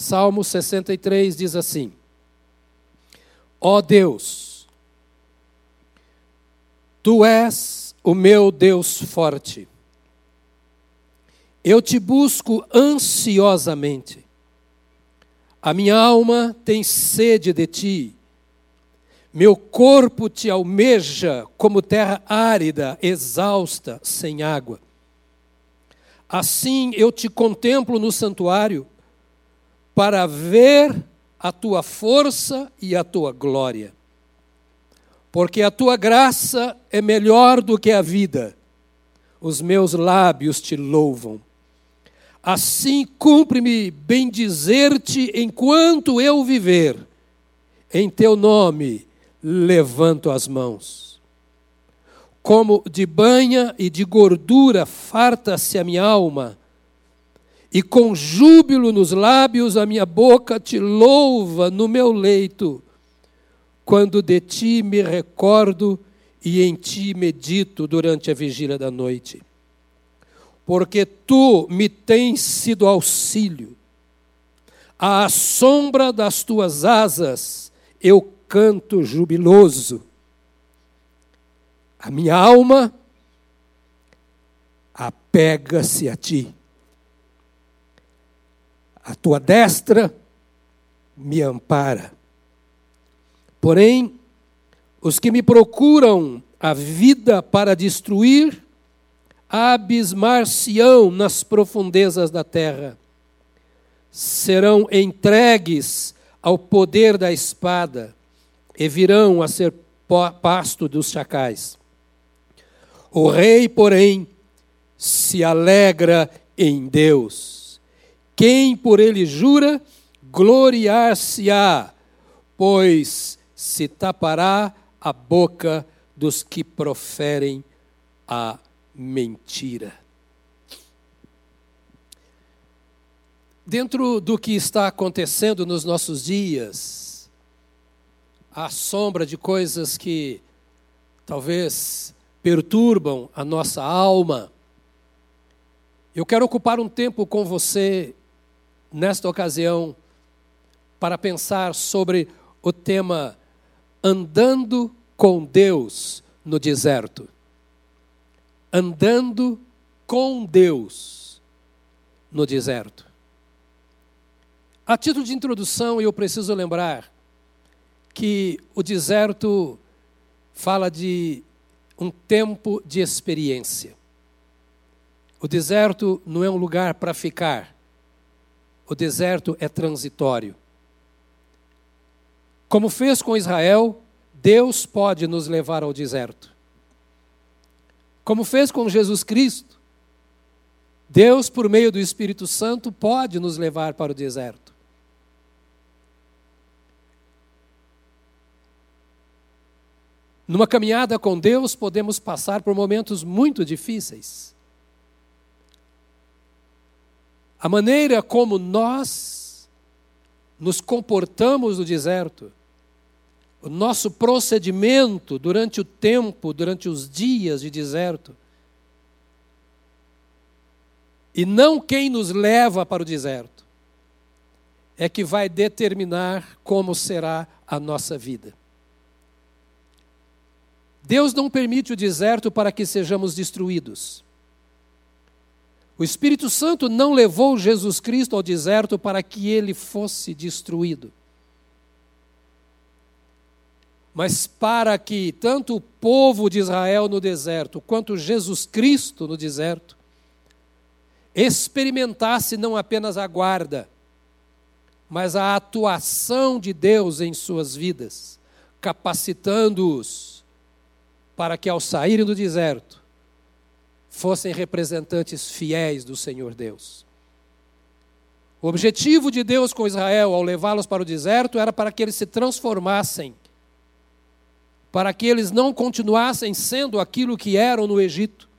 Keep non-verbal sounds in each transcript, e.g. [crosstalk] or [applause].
Salmo 63 diz assim: Ó oh Deus, tu és o meu Deus forte. Eu te busco ansiosamente. A minha alma tem sede de ti. Meu corpo te almeja como terra árida, exausta, sem água. Assim eu te contemplo no santuário para ver a tua força e a tua glória. Porque a tua graça é melhor do que a vida, os meus lábios te louvam. Assim cumpre-me bem dizer-te enquanto eu viver, em teu nome levanto as mãos. Como de banha e de gordura farta-se a minha alma, e com júbilo nos lábios a minha boca te louva no meu leito, quando de ti me recordo e em ti medito durante a vigília da noite. Porque tu me tens sido auxílio, à sombra das tuas asas eu canto jubiloso. A minha alma apega-se a ti a tua destra me ampara. Porém, os que me procuram a vida para destruir, abismar-se-ão nas profundezas da terra. Serão entregues ao poder da espada e virão a ser pasto dos chacais. O rei, porém, se alegra em Deus quem por ele jura, gloriar-se-á, pois se tapará a boca dos que proferem a mentira. Dentro do que está acontecendo nos nossos dias, à sombra de coisas que talvez perturbam a nossa alma, eu quero ocupar um tempo com você nesta ocasião, para pensar sobre o tema Andando com Deus no deserto. Andando com Deus no deserto. A título de introdução, eu preciso lembrar que o deserto fala de um tempo de experiência. O deserto não é um lugar para ficar, o deserto é transitório. Como fez com Israel, Deus pode nos levar ao deserto. Como fez com Jesus Cristo, Deus, por meio do Espírito Santo, pode nos levar para o deserto. Numa caminhada com Deus, podemos passar por momentos muito difíceis. A maneira como nós nos comportamos no deserto, o nosso procedimento durante o tempo, durante os dias de deserto, e não quem nos leva para o deserto, é que vai determinar como será a nossa vida. Deus não permite o deserto para que sejamos destruídos. O Espírito Santo não levou Jesus Cristo ao deserto para que ele fosse destruído, mas para que tanto o povo de Israel no deserto, quanto Jesus Cristo no deserto, experimentasse não apenas a guarda, mas a atuação de Deus em suas vidas, capacitando-os para que ao saírem do deserto, fossem representantes fiéis do Senhor Deus. O objetivo de Deus com Israel ao levá-los para o deserto era para que eles se transformassem, para que eles não continuassem sendo aquilo que eram no Egito,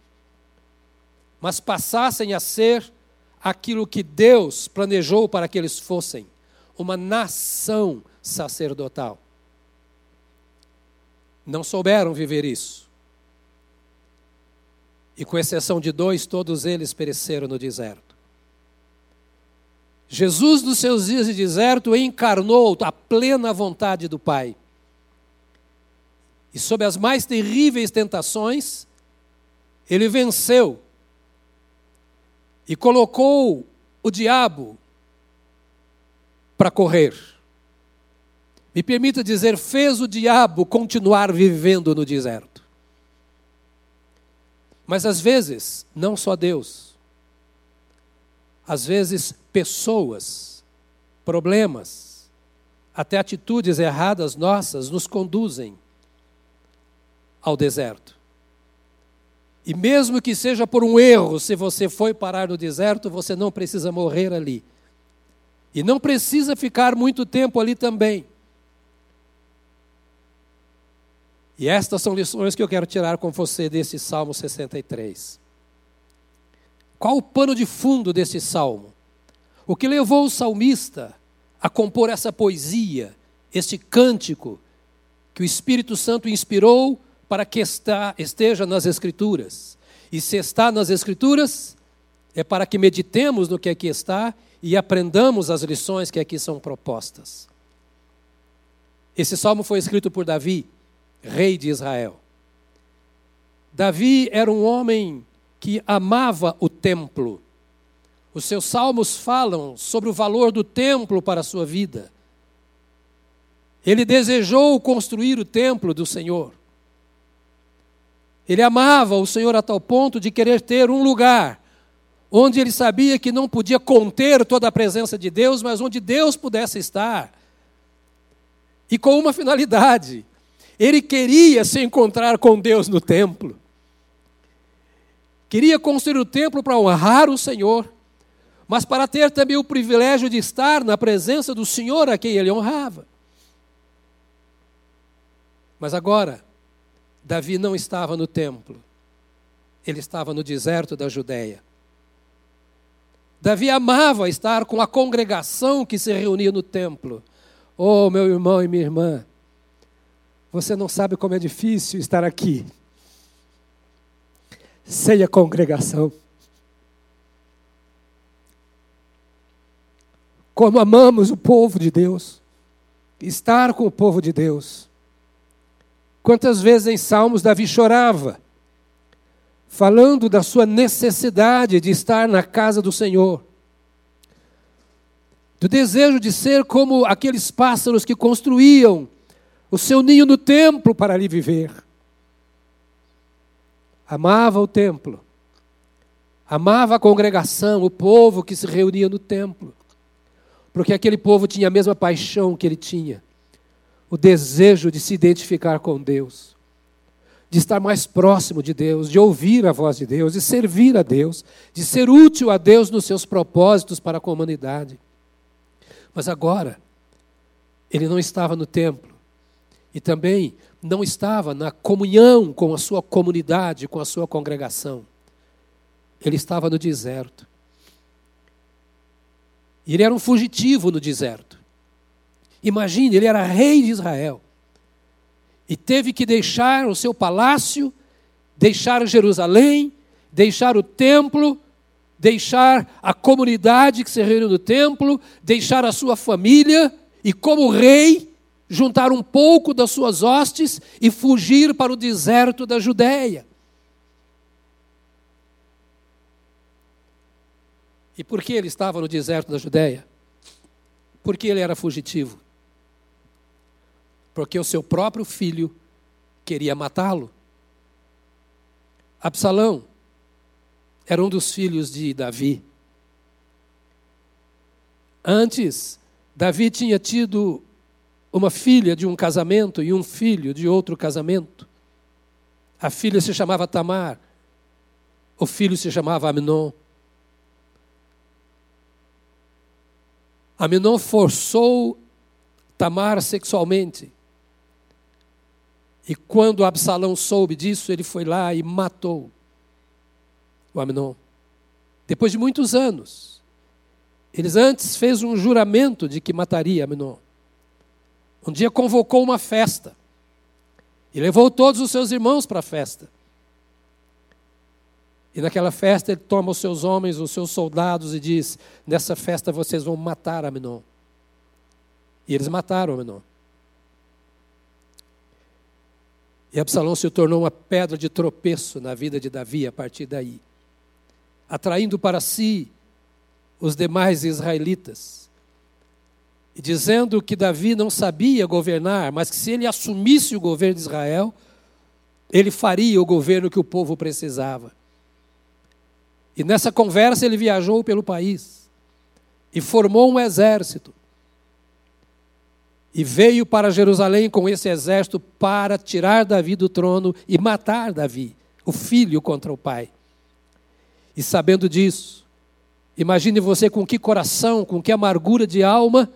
mas passassem a ser aquilo que Deus planejou para que eles fossem, uma nação sacerdotal. Não souberam viver isso. E com exceção de dois, todos eles pereceram no deserto. Jesus, nos seus dias de deserto, encarnou a plena vontade do Pai. E sob as mais terríveis tentações, ele venceu e colocou o diabo para correr. Me permita dizer, fez o diabo continuar vivendo no deserto. Mas às vezes, não só Deus, às vezes pessoas, problemas, até atitudes erradas nossas nos conduzem ao deserto. E mesmo que seja por um erro, se você foi parar no deserto, você não precisa morrer ali. E não precisa ficar muito tempo ali também. E estas são lições que eu quero tirar com você desse Salmo 63. Qual o pano de fundo desse salmo? O que levou o salmista a compor essa poesia, este cântico que o Espírito Santo inspirou para que está, esteja nas Escrituras. E se está nas Escrituras, é para que meditemos no que aqui está e aprendamos as lições que aqui são propostas. Esse salmo foi escrito por Davi, rei de Israel. Davi era um homem que amava o templo. Os seus salmos falam sobre o valor do templo para a sua vida. Ele desejou construir o templo do Senhor. Ele amava o Senhor a tal ponto de querer ter um lugar onde ele sabia que não podia conter toda a presença de Deus, mas onde Deus pudesse estar. E com uma finalidade: ele queria se encontrar com Deus no templo. Queria construir o templo para honrar o Senhor, mas para ter também o privilégio de estar na presença do Senhor a quem ele honrava. Mas agora, Davi não estava no templo, ele estava no deserto da Judéia. Davi amava estar com a congregação que se reunia no templo. Oh, meu irmão e minha irmã, você não sabe como é difícil estar aqui sem a congregação. Como amamos o povo de Deus, estar com o povo de Deus. Quantas vezes em Salmos Davi chorava, falando da sua necessidade de estar na casa do Senhor, do desejo de ser como aqueles pássaros que construíam o seu ninho no templo para ali viver. Amava o templo, amava a congregação, o povo que se reunia no templo, porque aquele povo tinha a mesma paixão que ele tinha. O desejo de se identificar com Deus, de estar mais próximo de Deus, de ouvir a voz de Deus, de servir a Deus, de ser útil a Deus nos seus propósitos para a comunidade. Mas agora, ele não estava no templo e também não estava na comunhão com a sua comunidade, com a sua congregação. Ele estava no deserto. Ele era um fugitivo no deserto. Imagine, ele era rei de Israel. E teve que deixar o seu palácio, deixar Jerusalém, deixar o templo, deixar a comunidade que se reuniu no templo, deixar a sua família e, como rei, juntar um pouco das suas hostes e fugir para o deserto da Judéia. E por que ele estava no deserto da Judéia? Porque ele era fugitivo porque o seu próprio filho queria matá-lo. Absalão era um dos filhos de Davi. Antes, Davi tinha tido uma filha de um casamento e um filho de outro casamento. A filha se chamava Tamar, o filho se chamava Amnon. Amnon forçou Tamar sexualmente. E quando Absalão soube disso, ele foi lá e matou o Amnon. Depois de muitos anos, eles antes fez um juramento de que mataria Amnon. Um dia convocou uma festa e levou todos os seus irmãos para a festa. E naquela festa ele toma os seus homens, os seus soldados e diz: Nessa festa vocês vão matar Aminon. E eles mataram Aminon. E Absalão se tornou uma pedra de tropeço na vida de Davi a partir daí, atraindo para si os demais israelitas, dizendo que Davi não sabia governar, mas que se ele assumisse o governo de Israel, ele faria o governo que o povo precisava. E nessa conversa ele viajou pelo país e formou um exército e veio para Jerusalém com esse exército para tirar Davi do trono e matar Davi, o filho contra o pai. E sabendo disso, imagine você com que coração, com que amargura de alma,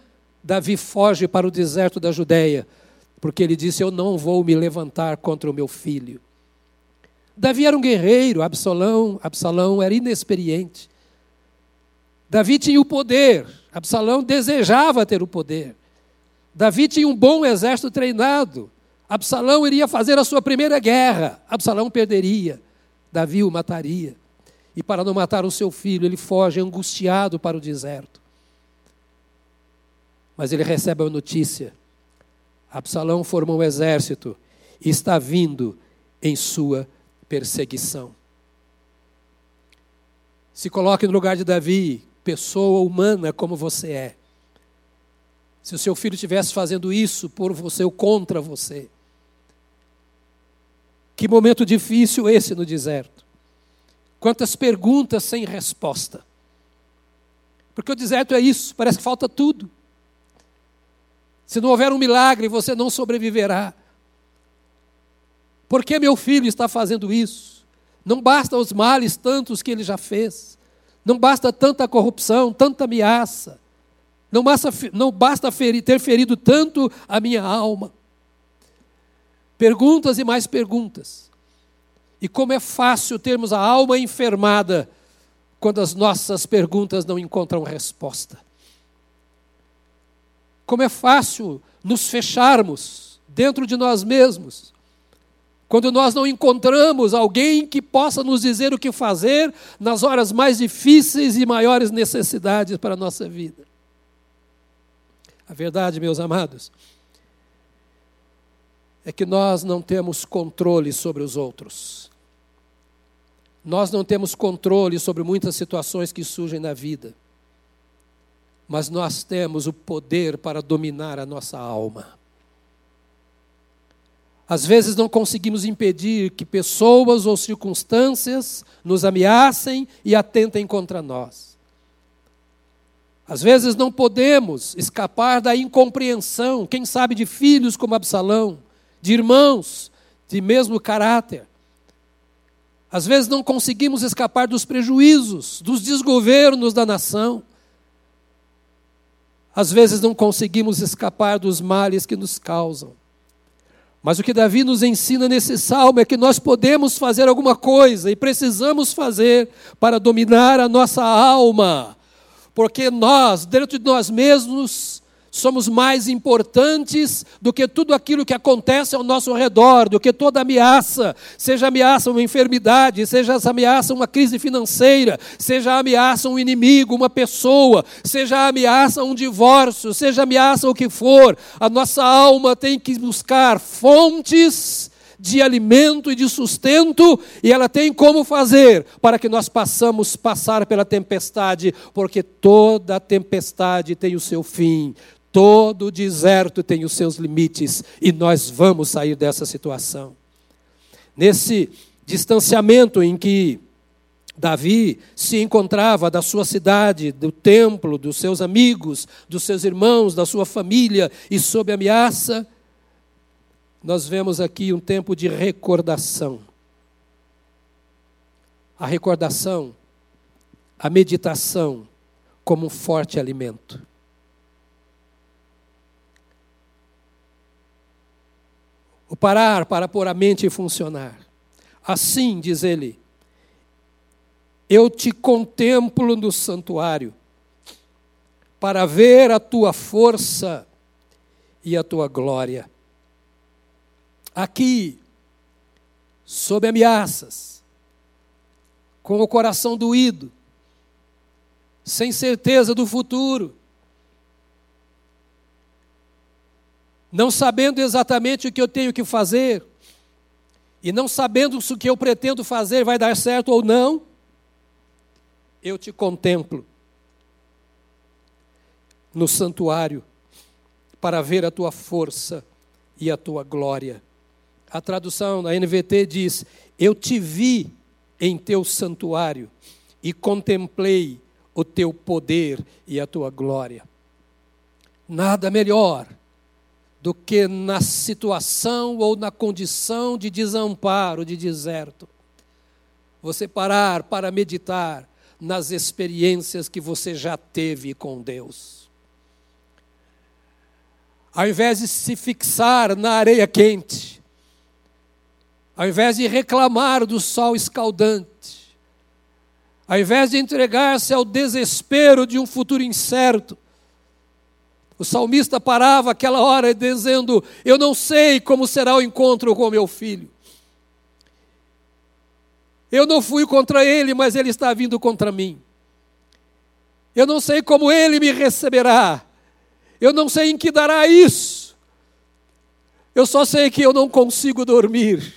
Davi foge para o deserto da Judéia, porque ele disse: Eu não vou me levantar contra o meu filho. Davi era um guerreiro, Absalão, Absalão era inexperiente. Davi tinha o poder, Absalão desejava ter o poder. Davi tinha um bom exército treinado. Absalão iria fazer a sua primeira guerra. Absalão perderia. Davi o mataria. E para não matar o seu filho, ele foge angustiado para o deserto. Mas ele recebe a notícia: Absalão formou um exército e está vindo em sua perseguição. Se coloque no lugar de Davi, pessoa humana como você é. Se o seu filho estivesse fazendo isso por você ou contra você. Que momento difícil esse no deserto. Quantas perguntas sem resposta. Porque o deserto é isso, parece que falta tudo. Se não houver um milagre, você não sobreviverá. Por que meu filho está fazendo isso? Não basta os males tantos que ele já fez. Não basta tanta corrupção, tanta ameaça. Não basta, não basta ferir, ter ferido tanto a minha alma. Perguntas e mais perguntas. E como é fácil termos a alma enfermada quando as nossas perguntas não encontram resposta. Como é fácil nos fecharmos dentro de nós mesmos, quando nós não encontramos alguém que possa nos dizer o que fazer nas horas mais difíceis e maiores necessidades para a nossa vida. A verdade, meus amados, é que nós não temos controle sobre os outros. Nós não temos controle sobre muitas situações que surgem na vida. Mas nós temos o poder para dominar a nossa alma. Às vezes não conseguimos impedir que pessoas ou circunstâncias nos ameacem e atentem contra nós. Às vezes não podemos escapar da incompreensão, quem sabe de filhos como Absalão, de irmãos de mesmo caráter. Às vezes não conseguimos escapar dos prejuízos, dos desgovernos da nação. Às vezes não conseguimos escapar dos males que nos causam. Mas o que Davi nos ensina nesse salmo é que nós podemos fazer alguma coisa e precisamos fazer para dominar a nossa alma porque nós, dentro de nós mesmos, somos mais importantes do que tudo aquilo que acontece ao nosso redor, do que toda ameaça, seja ameaça uma enfermidade, seja ameaça uma crise financeira, seja ameaça um inimigo, uma pessoa, seja ameaça um divórcio, seja ameaça o que for, a nossa alma tem que buscar fontes de alimento e de sustento, e ela tem como fazer para que nós possamos passar pela tempestade, porque toda tempestade tem o seu fim, todo deserto tem os seus limites, e nós vamos sair dessa situação. Nesse distanciamento em que Davi se encontrava da sua cidade, do templo, dos seus amigos, dos seus irmãos, da sua família e sob ameaça, nós vemos aqui um tempo de recordação. A recordação, a meditação como um forte alimento. O parar para pôr a mente funcionar. Assim, diz ele, eu te contemplo no santuário, para ver a tua força e a tua glória aqui, sob ameaças, com o coração doído, sem certeza do futuro, não sabendo exatamente o que eu tenho que fazer, e não sabendo se o que eu pretendo fazer vai dar certo ou não, eu te contemplo no santuário para ver a tua força e a tua glória. A tradução da NVT diz: Eu te vi em teu santuário e contemplei o teu poder e a tua glória. Nada melhor do que na situação ou na condição de desamparo, de deserto, você parar para meditar nas experiências que você já teve com Deus. Ao invés de se fixar na areia quente, ao invés de reclamar do sol escaldante, ao invés de entregar-se ao desespero de um futuro incerto, o salmista parava aquela hora dizendo: Eu não sei como será o encontro com meu filho. Eu não fui contra ele, mas ele está vindo contra mim. Eu não sei como ele me receberá. Eu não sei em que dará isso. Eu só sei que eu não consigo dormir.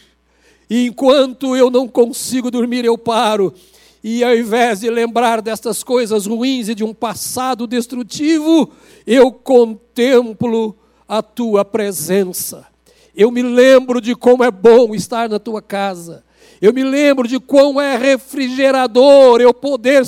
E enquanto eu não consigo dormir, eu paro. E ao invés de lembrar destas coisas ruins e de um passado destrutivo, eu contemplo a tua presença. Eu me lembro de como é bom estar na tua casa. Eu me lembro de quão é refrigerador eu poder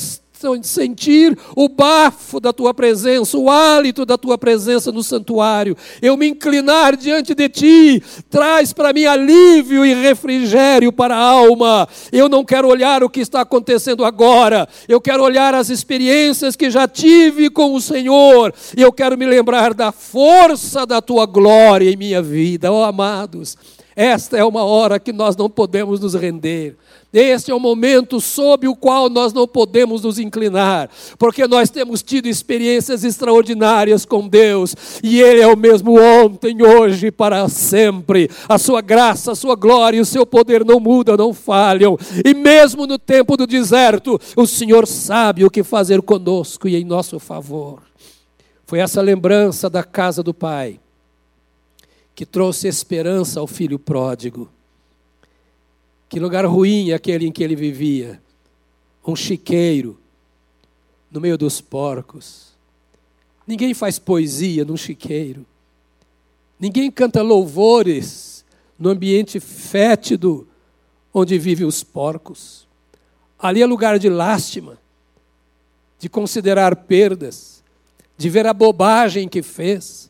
sentir o bafo da tua presença, o hálito da tua presença no santuário, eu me inclinar diante de ti, traz para mim alívio e refrigério para a alma. Eu não quero olhar o que está acontecendo agora, eu quero olhar as experiências que já tive com o Senhor, e eu quero me lembrar da força da tua glória em minha vida, ó oh, amados. Esta é uma hora que nós não podemos nos render. Este é o momento sob o qual nós não podemos nos inclinar, porque nós temos tido experiências extraordinárias com Deus, e Ele é o mesmo ontem, hoje e para sempre. A sua graça, a sua glória e o seu poder não mudam, não falham, e mesmo no tempo do deserto, o Senhor sabe o que fazer conosco e em nosso favor. Foi essa lembrança da casa do Pai que trouxe esperança ao filho pródigo. Que lugar ruim aquele em que ele vivia. Um chiqueiro, no meio dos porcos. Ninguém faz poesia num chiqueiro. Ninguém canta louvores no ambiente fétido onde vivem os porcos. Ali é lugar de lástima, de considerar perdas, de ver a bobagem que fez,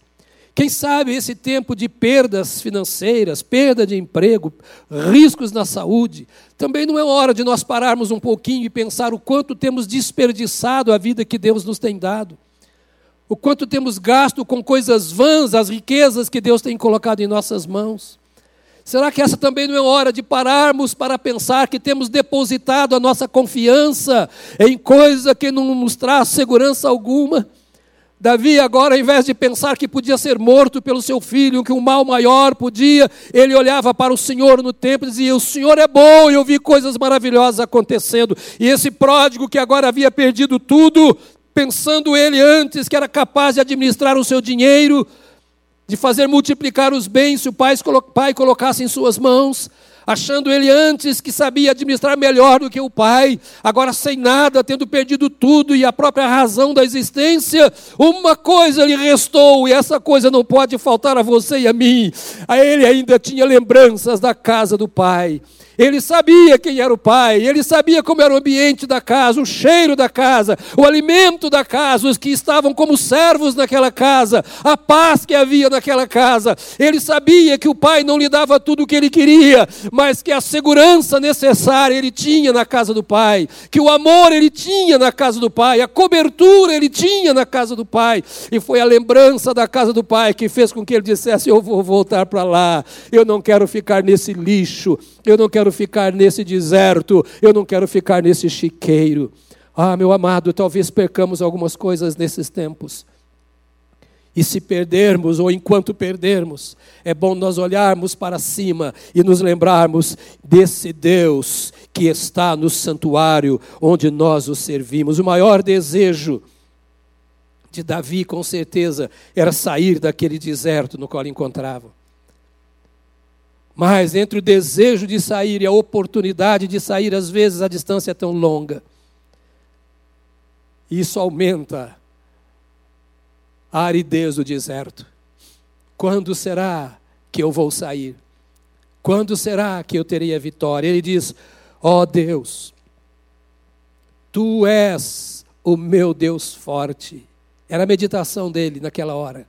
quem sabe esse tempo de perdas financeiras, perda de emprego, riscos na saúde, também não é hora de nós pararmos um pouquinho e pensar o quanto temos desperdiçado a vida que Deus nos tem dado. O quanto temos gasto com coisas vãs, as riquezas que Deus tem colocado em nossas mãos. Será que essa também não é hora de pararmos para pensar que temos depositado a nossa confiança em coisa que não nos traz segurança alguma? Davi, agora, ao invés de pensar que podia ser morto pelo seu filho, que um mal maior podia, ele olhava para o Senhor no templo e dizia: O Senhor é bom, e eu vi coisas maravilhosas acontecendo. E esse pródigo que agora havia perdido tudo, pensando ele antes que era capaz de administrar o seu dinheiro, de fazer multiplicar os bens se o pai colocasse em suas mãos, achando ele antes que sabia administrar melhor do que o pai, agora sem nada, tendo perdido tudo e a própria razão da existência, uma coisa lhe restou, e essa coisa não pode faltar a você e a mim. A ele ainda tinha lembranças da casa do pai. Ele sabia quem era o pai, ele sabia como era o ambiente da casa, o cheiro da casa, o alimento da casa, os que estavam como servos naquela casa, a paz que havia naquela casa. Ele sabia que o pai não lhe dava tudo o que ele queria, mas que a segurança necessária ele tinha na casa do pai, que o amor ele tinha na casa do pai, a cobertura ele tinha na casa do pai. E foi a lembrança da casa do pai que fez com que ele dissesse: Eu vou voltar para lá, eu não quero ficar nesse lixo, eu não quero ficar nesse deserto, eu não quero ficar nesse chiqueiro. Ah, meu amado, talvez percamos algumas coisas nesses tempos. E se perdermos, ou enquanto perdermos, é bom nós olharmos para cima e nos lembrarmos desse Deus que está no santuário onde nós o servimos. O maior desejo de Davi, com certeza, era sair daquele deserto no qual encontrava. Mas entre o desejo de sair e a oportunidade de sair, às vezes a distância é tão longa. Isso aumenta a aridez do deserto. Quando será que eu vou sair? Quando será que eu terei a vitória? Ele diz: Ó oh Deus, tu és o meu Deus forte. Era a meditação dele naquela hora.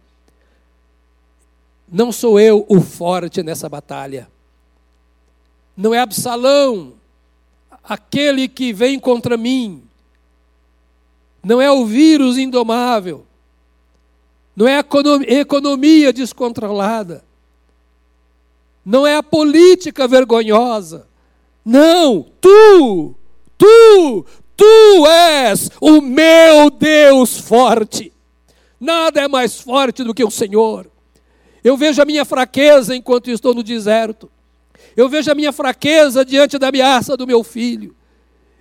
Não sou eu o forte nessa batalha. Não é Absalão, aquele que vem contra mim. Não é o vírus indomável. Não é a economia descontrolada. Não é a política vergonhosa. Não, tu, tu, tu és o meu Deus forte. Nada é mais forte do que o Senhor. Eu vejo a minha fraqueza enquanto estou no deserto. Eu vejo a minha fraqueza diante da ameaça do meu filho.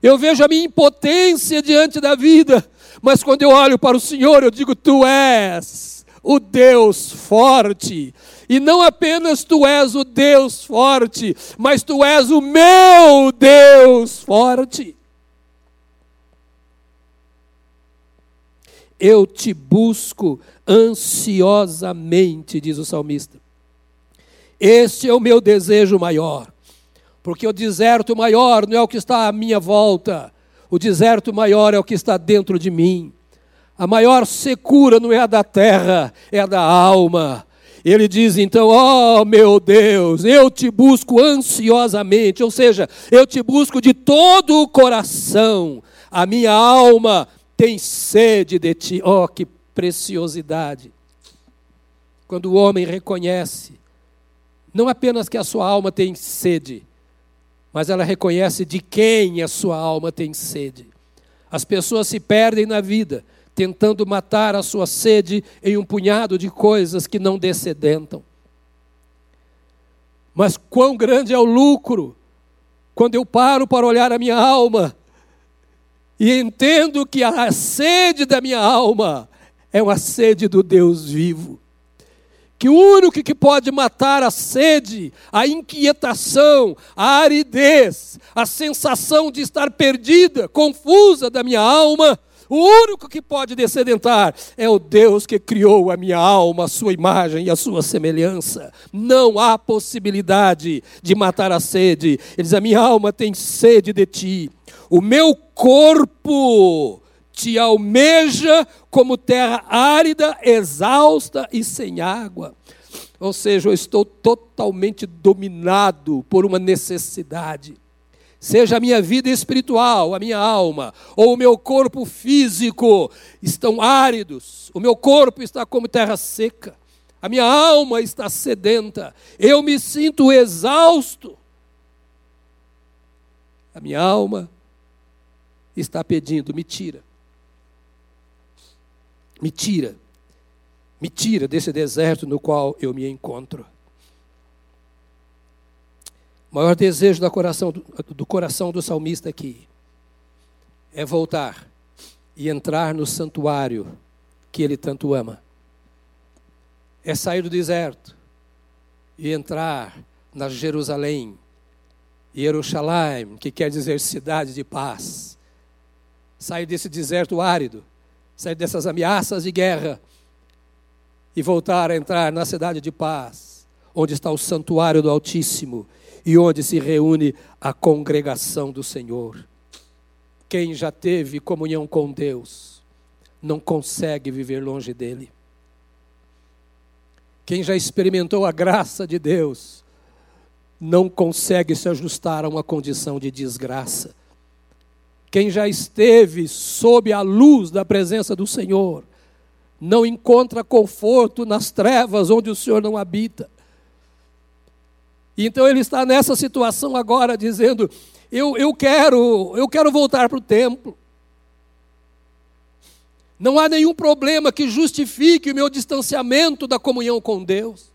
Eu vejo a minha impotência diante da vida. Mas quando eu olho para o Senhor, eu digo: Tu és o Deus forte. E não apenas tu és o Deus forte, mas tu és o meu Deus forte. Eu te busco ansiosamente, diz o salmista. Este é o meu desejo maior, porque o deserto maior não é o que está à minha volta, o deserto maior é o que está dentro de mim. A maior secura não é a da terra, é a da alma. Ele diz então: Ó oh, meu Deus, eu te busco ansiosamente, ou seja, eu te busco de todo o coração. A minha alma tem sede de ti. Oh, que preciosidade! Quando o homem reconhece, não apenas que a sua alma tem sede, mas ela reconhece de quem a sua alma tem sede. As pessoas se perdem na vida tentando matar a sua sede em um punhado de coisas que não descedentam. Mas quão grande é o lucro quando eu paro para olhar a minha alma e entendo que a sede da minha alma é uma sede do Deus vivo. Que o único que pode matar a sede, a inquietação, a aridez, a sensação de estar perdida, confusa da minha alma, o único que pode descedentar é o Deus que criou a minha alma, a sua imagem e a sua semelhança. Não há possibilidade de matar a sede. Ele diz: A minha alma tem sede de ti. O meu corpo te almeja como terra árida, exausta e sem água. Ou seja, eu estou totalmente dominado por uma necessidade. Seja a minha vida espiritual, a minha alma, ou o meu corpo físico, estão áridos, o meu corpo está como terra seca, a minha alma está sedenta, eu me sinto exausto. A minha alma está pedindo: me tira. Me tira. Me tira desse deserto no qual eu me encontro. O maior desejo do coração do, do coração do salmista aqui é voltar e entrar no santuário que ele tanto ama. É sair do deserto e entrar na Jerusalém, Jerusalém, que quer dizer cidade de paz. Sair desse deserto árido, sair dessas ameaças de guerra e voltar a entrar na cidade de paz, onde está o santuário do Altíssimo e onde se reúne a congregação do Senhor. Quem já teve comunhão com Deus não consegue viver longe dele. Quem já experimentou a graça de Deus não consegue se ajustar a uma condição de desgraça. Quem já esteve sob a luz da presença do Senhor, não encontra conforto nas trevas onde o Senhor não habita. Então ele está nessa situação agora, dizendo: eu, eu quero, eu quero voltar para o templo. Não há nenhum problema que justifique o meu distanciamento da comunhão com Deus.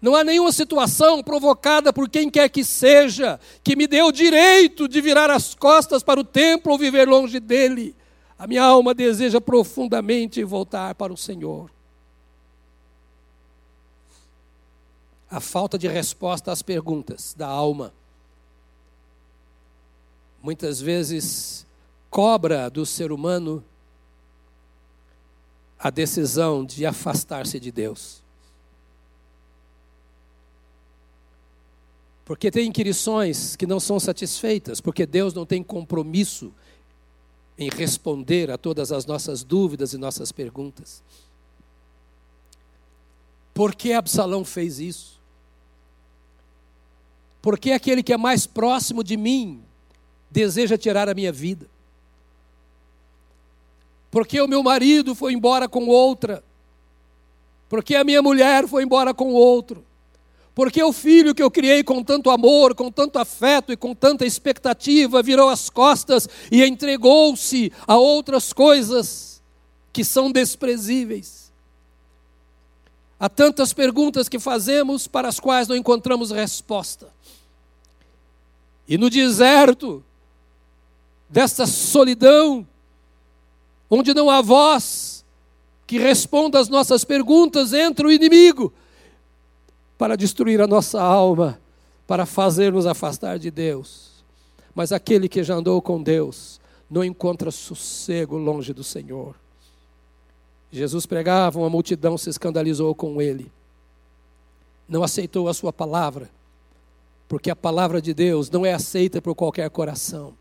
Não há nenhuma situação provocada por quem quer que seja que me dê o direito de virar as costas para o templo ou viver longe dele. A minha alma deseja profundamente voltar para o Senhor. A falta de resposta às perguntas da alma muitas vezes cobra do ser humano a decisão de afastar-se de Deus. Porque tem inquirições que não são satisfeitas, porque Deus não tem compromisso em responder a todas as nossas dúvidas e nossas perguntas. Por que Absalão fez isso? Por que aquele que é mais próximo de mim deseja tirar a minha vida? Porque o meu marido foi embora com outra? Porque a minha mulher foi embora com outro? Porque o filho que eu criei com tanto amor, com tanto afeto e com tanta expectativa virou as costas e entregou-se a outras coisas que são desprezíveis. Há tantas perguntas que fazemos para as quais não encontramos resposta. E no deserto, desta solidão, onde não há voz que responda às nossas perguntas, entra o inimigo para destruir a nossa alma, para fazer nos afastar de Deus. Mas aquele que já andou com Deus não encontra sossego longe do Senhor. Jesus pregava, uma multidão se escandalizou com ele. Não aceitou a sua palavra, porque a palavra de Deus não é aceita por qualquer coração.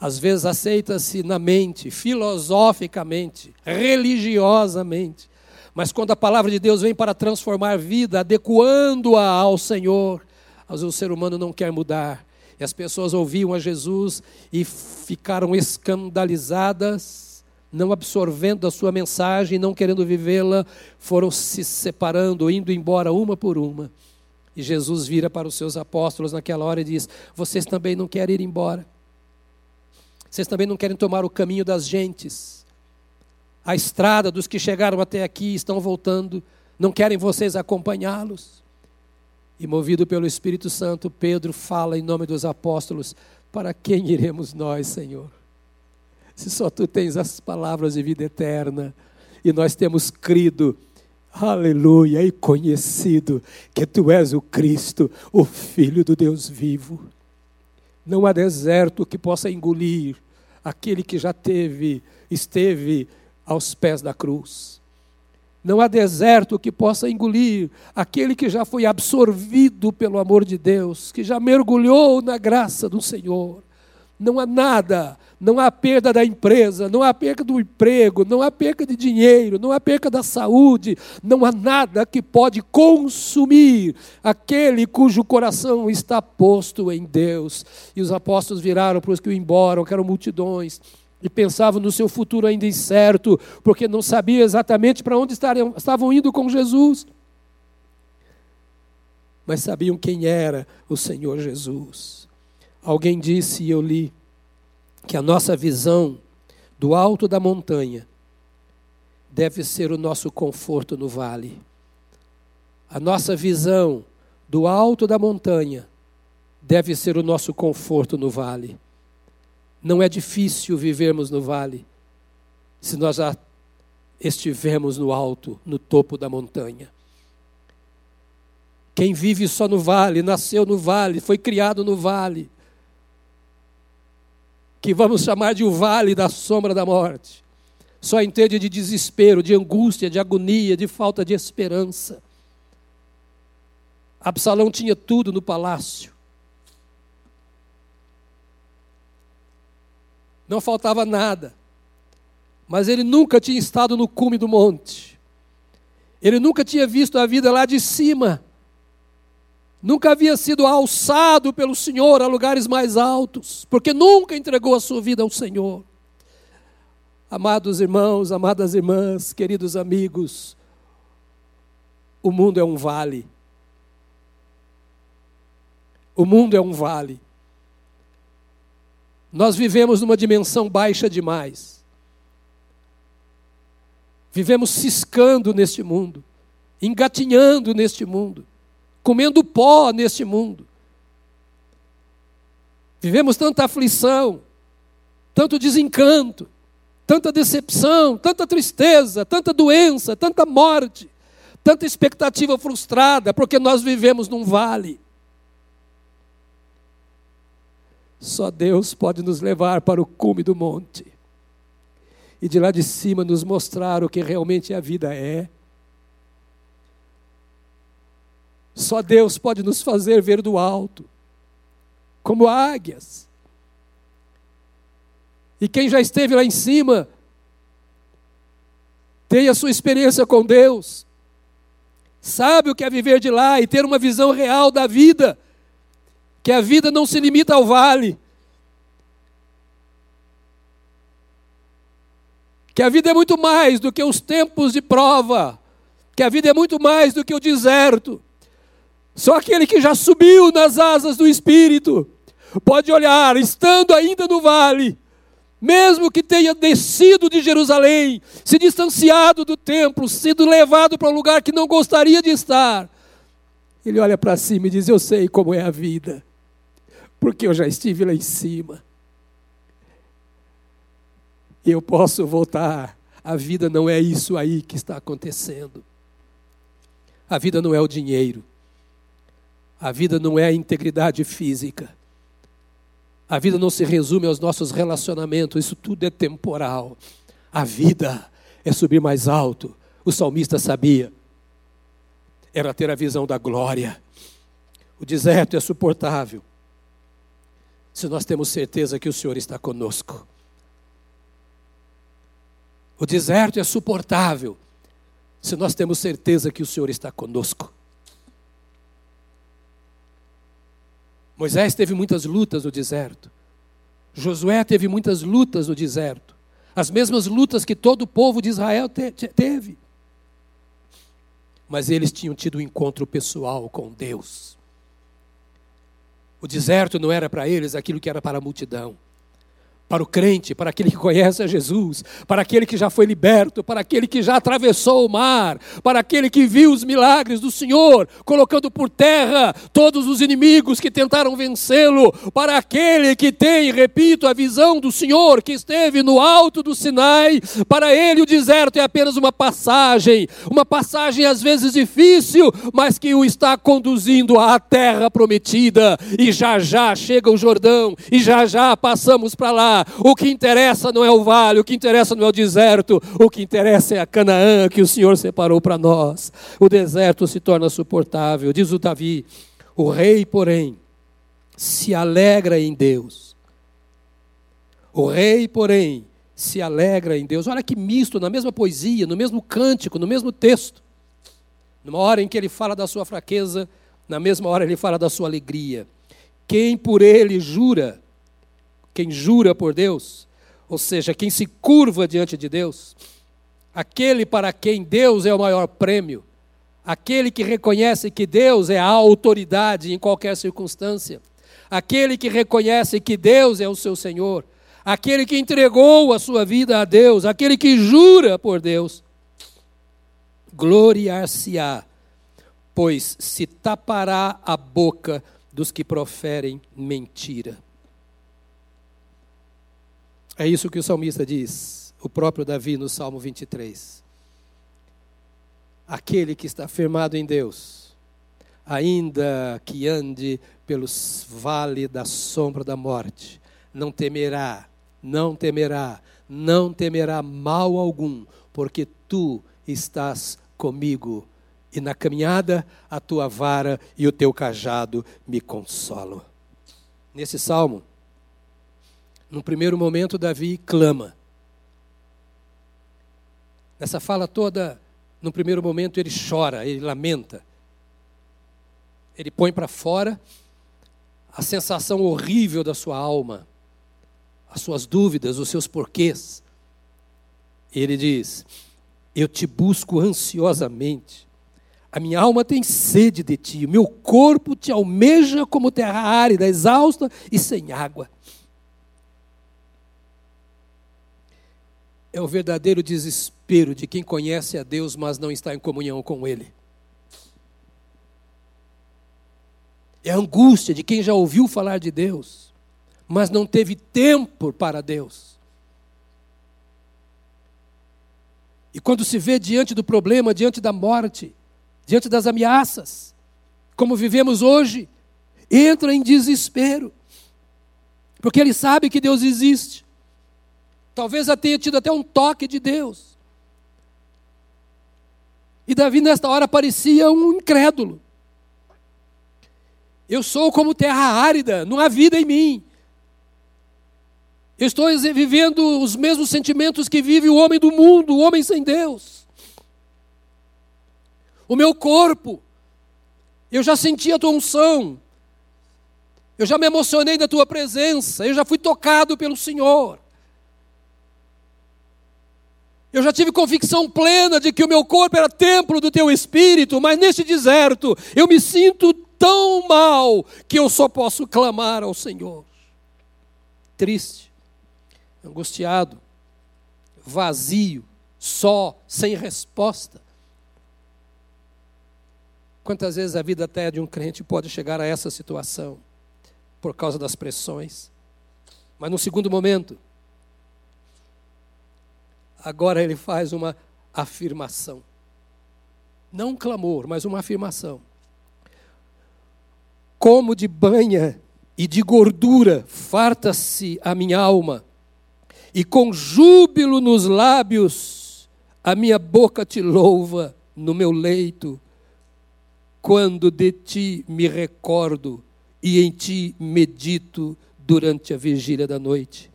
Às vezes aceita-se na mente, filosoficamente, religiosamente, mas quando a palavra de Deus vem para transformar a vida, adequando-a ao Senhor, o ser humano não quer mudar. E as pessoas ouviam a Jesus e ficaram escandalizadas, não absorvendo a sua mensagem, não querendo vivê-la, foram se separando, indo embora uma por uma. E Jesus vira para os seus apóstolos naquela hora e diz: Vocês também não querem ir embora? Vocês também não querem tomar o caminho das gentes? A estrada dos que chegaram até aqui estão voltando, não querem vocês acompanhá-los? E movido pelo Espírito Santo, Pedro fala em nome dos apóstolos: Para quem iremos nós, Senhor? Se só tu tens as palavras de vida eterna e nós temos crido, aleluia, e conhecido que tu és o Cristo, o Filho do Deus vivo. Não há deserto que possa engolir aquele que já teve, esteve aos pés da cruz. Não há deserto que possa engolir aquele que já foi absorvido pelo amor de Deus, que já mergulhou na graça do Senhor. Não há nada, não há perda da empresa, não há perda do emprego, não há perda de dinheiro, não há perda da saúde, não há nada que pode consumir aquele cujo coração está posto em Deus. E os apóstolos viraram para os que iam embora, que eram multidões, e pensavam no seu futuro ainda incerto, porque não sabiam exatamente para onde estariam, estavam indo com Jesus. Mas sabiam quem era o Senhor Jesus. Alguém disse, e eu li, que a nossa visão do alto da montanha deve ser o nosso conforto no vale. A nossa visão do alto da montanha deve ser o nosso conforto no vale. Não é difícil vivermos no vale, se nós já estivermos no alto, no topo da montanha. Quem vive só no vale, nasceu no vale, foi criado no vale, que vamos chamar de o vale da sombra da morte, só entende de desespero, de angústia, de agonia, de falta de esperança. Absalão tinha tudo no palácio. Não faltava nada. Mas ele nunca tinha estado no cume do monte. Ele nunca tinha visto a vida lá de cima. Nunca havia sido alçado pelo Senhor a lugares mais altos, porque nunca entregou a sua vida ao Senhor. Amados irmãos, amadas irmãs, queridos amigos, o mundo é um vale. O mundo é um vale. Nós vivemos numa dimensão baixa demais. Vivemos ciscando neste mundo, engatinhando neste mundo, comendo pó neste mundo. Vivemos tanta aflição, tanto desencanto, tanta decepção, tanta tristeza, tanta doença, tanta morte, tanta expectativa frustrada, porque nós vivemos num vale. Só Deus pode nos levar para o cume do monte e de lá de cima nos mostrar o que realmente a vida é. Só Deus pode nos fazer ver do alto, como águias. E quem já esteve lá em cima, tem a sua experiência com Deus, sabe o que é viver de lá e ter uma visão real da vida que a vida não se limita ao vale, que a vida é muito mais do que os tempos de prova, que a vida é muito mais do que o deserto. Só aquele que já subiu nas asas do Espírito pode olhar, estando ainda no vale, mesmo que tenha descido de Jerusalém, se distanciado do templo, sido levado para um lugar que não gostaria de estar, ele olha para cima e diz: Eu sei como é a vida porque eu já estive lá em cima. E eu posso voltar. A vida não é isso aí que está acontecendo. A vida não é o dinheiro. A vida não é a integridade física. A vida não se resume aos nossos relacionamentos, isso tudo é temporal. A vida é subir mais alto. O salmista sabia. Era ter a visão da glória. O deserto é suportável se nós temos certeza que o Senhor está conosco. O deserto é suportável se nós temos certeza que o Senhor está conosco. Moisés teve muitas lutas no deserto. Josué teve muitas lutas no deserto. As mesmas lutas que todo o povo de Israel te teve. Mas eles tinham tido um encontro pessoal com Deus. O deserto não era para eles aquilo que era para a multidão para o crente, para aquele que conhece a Jesus, para aquele que já foi liberto, para aquele que já atravessou o mar, para aquele que viu os milagres do Senhor, colocando por terra todos os inimigos que tentaram vencê-lo, para aquele que tem, repito, a visão do Senhor que esteve no alto do Sinai, para ele o deserto é apenas uma passagem, uma passagem às vezes difícil, mas que o está conduzindo à terra prometida, e já já chega o Jordão, e já já passamos para lá o que interessa não é o vale, o que interessa não é o deserto, o que interessa é a Canaã que o Senhor separou para nós. O deserto se torna suportável, diz o Davi. O rei, porém, se alegra em Deus. O rei, porém, se alegra em Deus. Olha que misto, na mesma poesia, no mesmo cântico, no mesmo texto. Numa hora em que ele fala da sua fraqueza, na mesma hora ele fala da sua alegria. Quem por ele jura, quem jura por Deus, ou seja, quem se curva diante de Deus, aquele para quem Deus é o maior prêmio, aquele que reconhece que Deus é a autoridade em qualquer circunstância, aquele que reconhece que Deus é o seu Senhor, aquele que entregou a sua vida a Deus, aquele que jura por Deus, gloriar-se-á, pois se tapará a boca dos que proferem mentira. É isso que o salmista diz, o próprio Davi no Salmo 23. Aquele que está firmado em Deus, ainda que ande pelos vales da sombra da morte, não temerá, não temerá, não temerá mal algum, porque tu estás comigo, e na caminhada a tua vara e o teu cajado me consolam. Nesse salmo, no primeiro momento, Davi clama. Nessa fala toda, no primeiro momento, ele chora, ele lamenta. Ele põe para fora a sensação horrível da sua alma, as suas dúvidas, os seus porquês. Ele diz: Eu te busco ansiosamente. A minha alma tem sede de ti, o meu corpo te almeja como terra árida, exausta e sem água. É o verdadeiro desespero de quem conhece a Deus, mas não está em comunhão com Ele. É a angústia de quem já ouviu falar de Deus, mas não teve tempo para Deus. E quando se vê diante do problema, diante da morte, diante das ameaças, como vivemos hoje, entra em desespero, porque ele sabe que Deus existe. Talvez já tenha tido até um toque de Deus. E Davi, nesta hora, parecia um incrédulo. Eu sou como terra árida, não há vida em mim. Eu estou vivendo os mesmos sentimentos que vive o homem do mundo, o homem sem Deus. O meu corpo, eu já senti a tua unção, eu já me emocionei da tua presença, eu já fui tocado pelo Senhor. Eu já tive convicção plena de que o meu corpo era templo do teu espírito, mas neste deserto eu me sinto tão mal que eu só posso clamar ao Senhor. Triste, angustiado, vazio, só, sem resposta. Quantas vezes a vida até de um crente pode chegar a essa situação por causa das pressões? Mas no segundo momento, agora ele faz uma afirmação. Não um clamor, mas uma afirmação como de banha e de gordura farta-se a minha alma, e com júbilo nos lábios a minha boca te louva no meu leito, quando de ti me recordo e em ti medito durante a vigília da noite,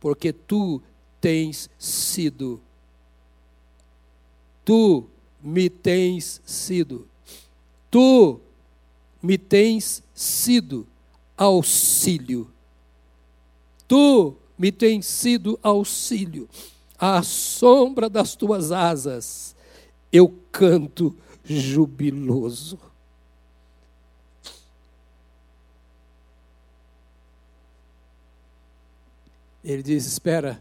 porque tu tens sido, tu me tens sido, tu me tens sido auxílio. Tu me tens sido auxílio. À sombra das tuas asas, eu canto jubiloso. Ele diz: Espera,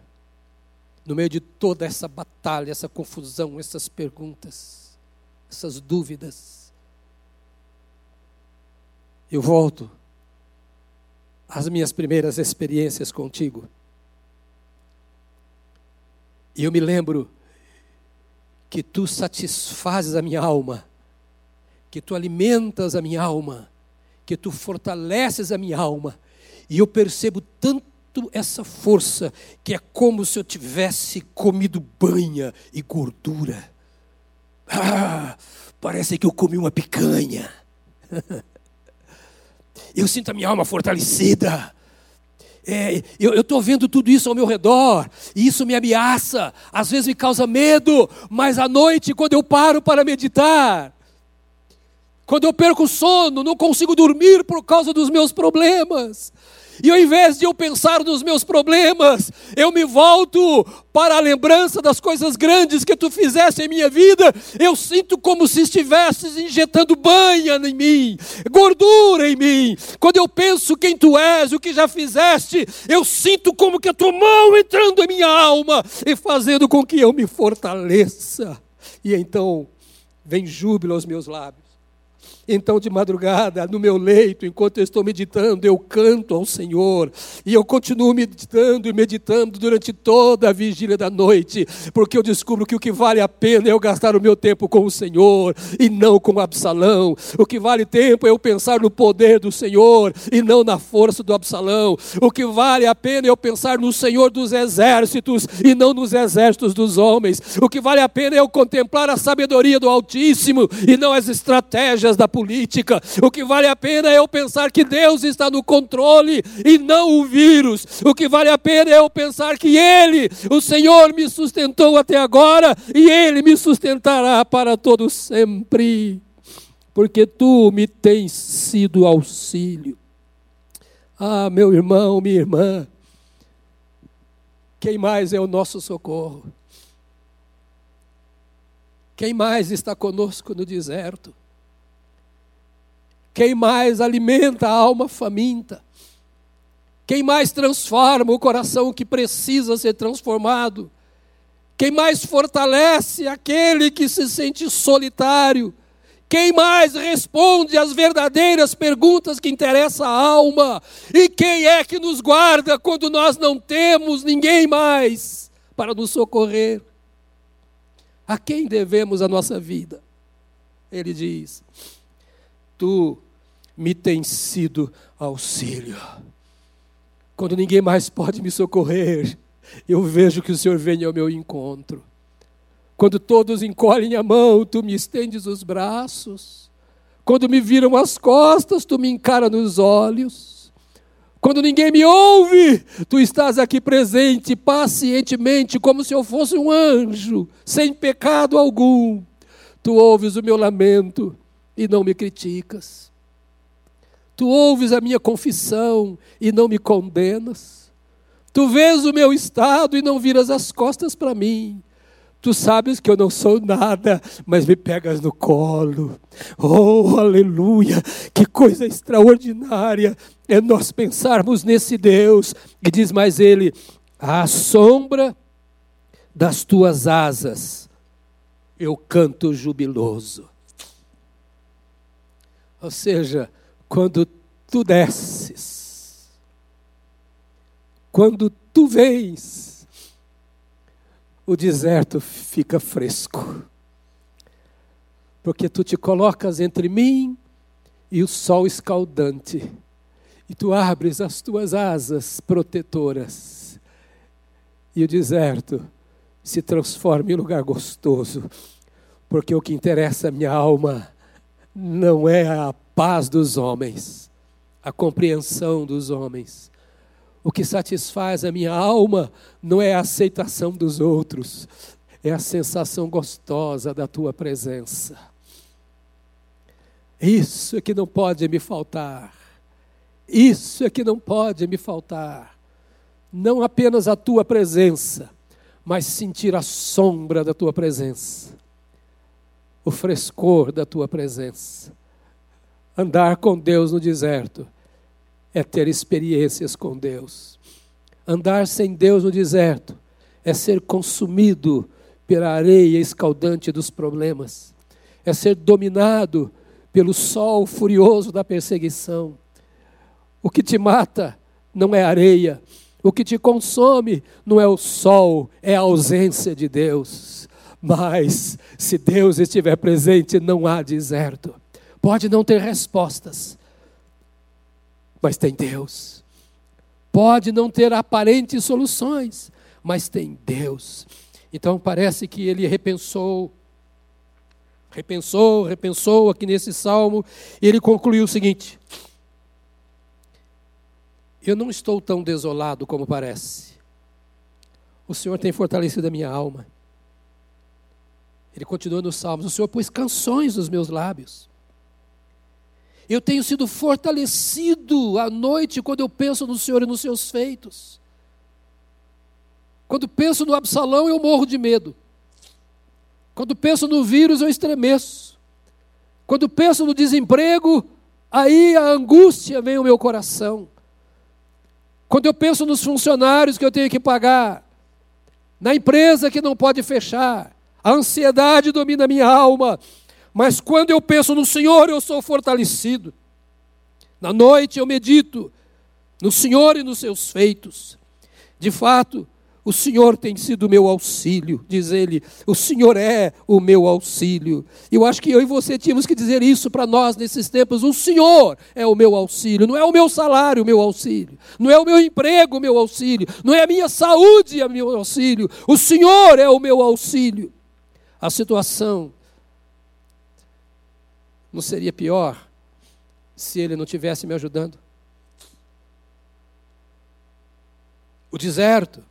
no meio de toda essa batalha, essa confusão, essas perguntas, essas dúvidas, eu volto às minhas primeiras experiências contigo. E eu me lembro que tu satisfazes a minha alma, que tu alimentas a minha alma, que tu fortaleces a minha alma. E eu percebo tanto essa força que é como se eu tivesse comido banha e gordura. Ah, parece que eu comi uma picanha. [laughs] eu sinto a minha alma fortalecida. É, eu estou vendo tudo isso ao meu redor, e isso me ameaça, às vezes me causa medo, mas à noite, quando eu paro para meditar, quando eu perco o sono, não consigo dormir por causa dos meus problemas, e ao invés de eu pensar nos meus problemas, eu me volto para a lembrança das coisas grandes que tu fizeste em minha vida. Eu sinto como se estivesses injetando banha em mim, gordura em mim. Quando eu penso quem tu és, o que já fizeste, eu sinto como que a tua mão entrando em minha alma e fazendo com que eu me fortaleça. E então vem júbilo aos meus lábios. Então, de madrugada, no meu leito, enquanto eu estou meditando, eu canto ao Senhor. E eu continuo meditando e meditando durante toda a vigília da noite, porque eu descubro que o que vale a pena é eu gastar o meu tempo com o Senhor e não com Absalão. O que vale tempo é eu pensar no poder do Senhor e não na força do Absalão. O que vale a pena é eu pensar no Senhor dos exércitos e não nos exércitos dos homens. O que vale a pena é eu contemplar a sabedoria do Altíssimo e não as estratégias da política. O que vale a pena é eu pensar que Deus está no controle e não o vírus. O que vale a pena é eu pensar que Ele, o Senhor, me sustentou até agora e Ele me sustentará para todo sempre. Porque tu me tens sido auxílio. Ah, meu irmão, minha irmã, quem mais é o nosso socorro? Quem mais está conosco no deserto? Quem mais alimenta a alma faminta? Quem mais transforma o coração que precisa ser transformado? Quem mais fortalece aquele que se sente solitário? Quem mais responde às verdadeiras perguntas que interessam a alma? E quem é que nos guarda quando nós não temos ninguém mais para nos socorrer? A quem devemos a nossa vida? Ele diz: Tu me tens sido auxílio. Quando ninguém mais pode me socorrer, eu vejo que o Senhor vem ao meu encontro. Quando todos encolhem a mão, tu me estendes os braços. Quando me viram as costas, tu me encara nos olhos. Quando ninguém me ouve, tu estás aqui presente, pacientemente, como se eu fosse um anjo, sem pecado algum. Tu ouves o meu lamento e não me criticas. Tu ouves a minha confissão e não me condenas. Tu vês o meu estado e não viras as costas para mim. Tu sabes que eu não sou nada, mas me pegas no colo. Oh, aleluia! Que coisa extraordinária é nós pensarmos nesse Deus. E diz mais ele: à sombra das tuas asas eu canto jubiloso. Ou seja, quando tu desces, quando tu vens, o deserto fica fresco. Porque tu te colocas entre mim e o sol escaldante, e tu abres as tuas asas protetoras, e o deserto se transforma em lugar gostoso, porque o que interessa a minha alma não é a paz dos homens, a compreensão dos homens, o que satisfaz a minha alma não é a aceitação dos outros, é a sensação gostosa da tua presença. Isso é que não pode me faltar. Isso é que não pode me faltar. Não apenas a tua presença, mas sentir a sombra da tua presença, o frescor da tua presença. Andar com Deus no deserto é ter experiências com Deus. Andar sem Deus no deserto é ser consumido pela areia escaldante dos problemas, é ser dominado pelo sol furioso da perseguição. O que te mata não é areia, o que te consome não é o sol, é a ausência de Deus. Mas, se Deus estiver presente, não há deserto. Pode não ter respostas, mas tem Deus. Pode não ter aparentes soluções, mas tem Deus. Então parece que ele repensou, repensou, repensou aqui nesse salmo, e ele concluiu o seguinte: Eu não estou tão desolado como parece. O Senhor tem fortalecido a minha alma. Ele continua nos salmos: O Senhor pôs canções nos meus lábios. Eu tenho sido fortalecido à noite quando eu penso no Senhor e nos seus feitos. Quando penso no Absalão, eu morro de medo. Quando penso no vírus, eu estremeço. Quando penso no desemprego, aí a angústia vem ao meu coração. Quando eu penso nos funcionários que eu tenho que pagar, na empresa que não pode fechar, a ansiedade domina a minha alma, mas quando eu penso no Senhor, eu sou fortalecido. Na noite eu medito no Senhor e nos seus feitos. De fato, o Senhor tem sido o meu auxílio, diz ele. O Senhor é o meu auxílio. Eu acho que eu e você tínhamos que dizer isso para nós nesses tempos. O Senhor é o meu auxílio. Não é o meu salário o meu auxílio. Não é o meu emprego o meu auxílio. Não é a minha saúde o meu auxílio. O Senhor é o meu auxílio. A situação não seria pior se ele não tivesse me ajudando? O deserto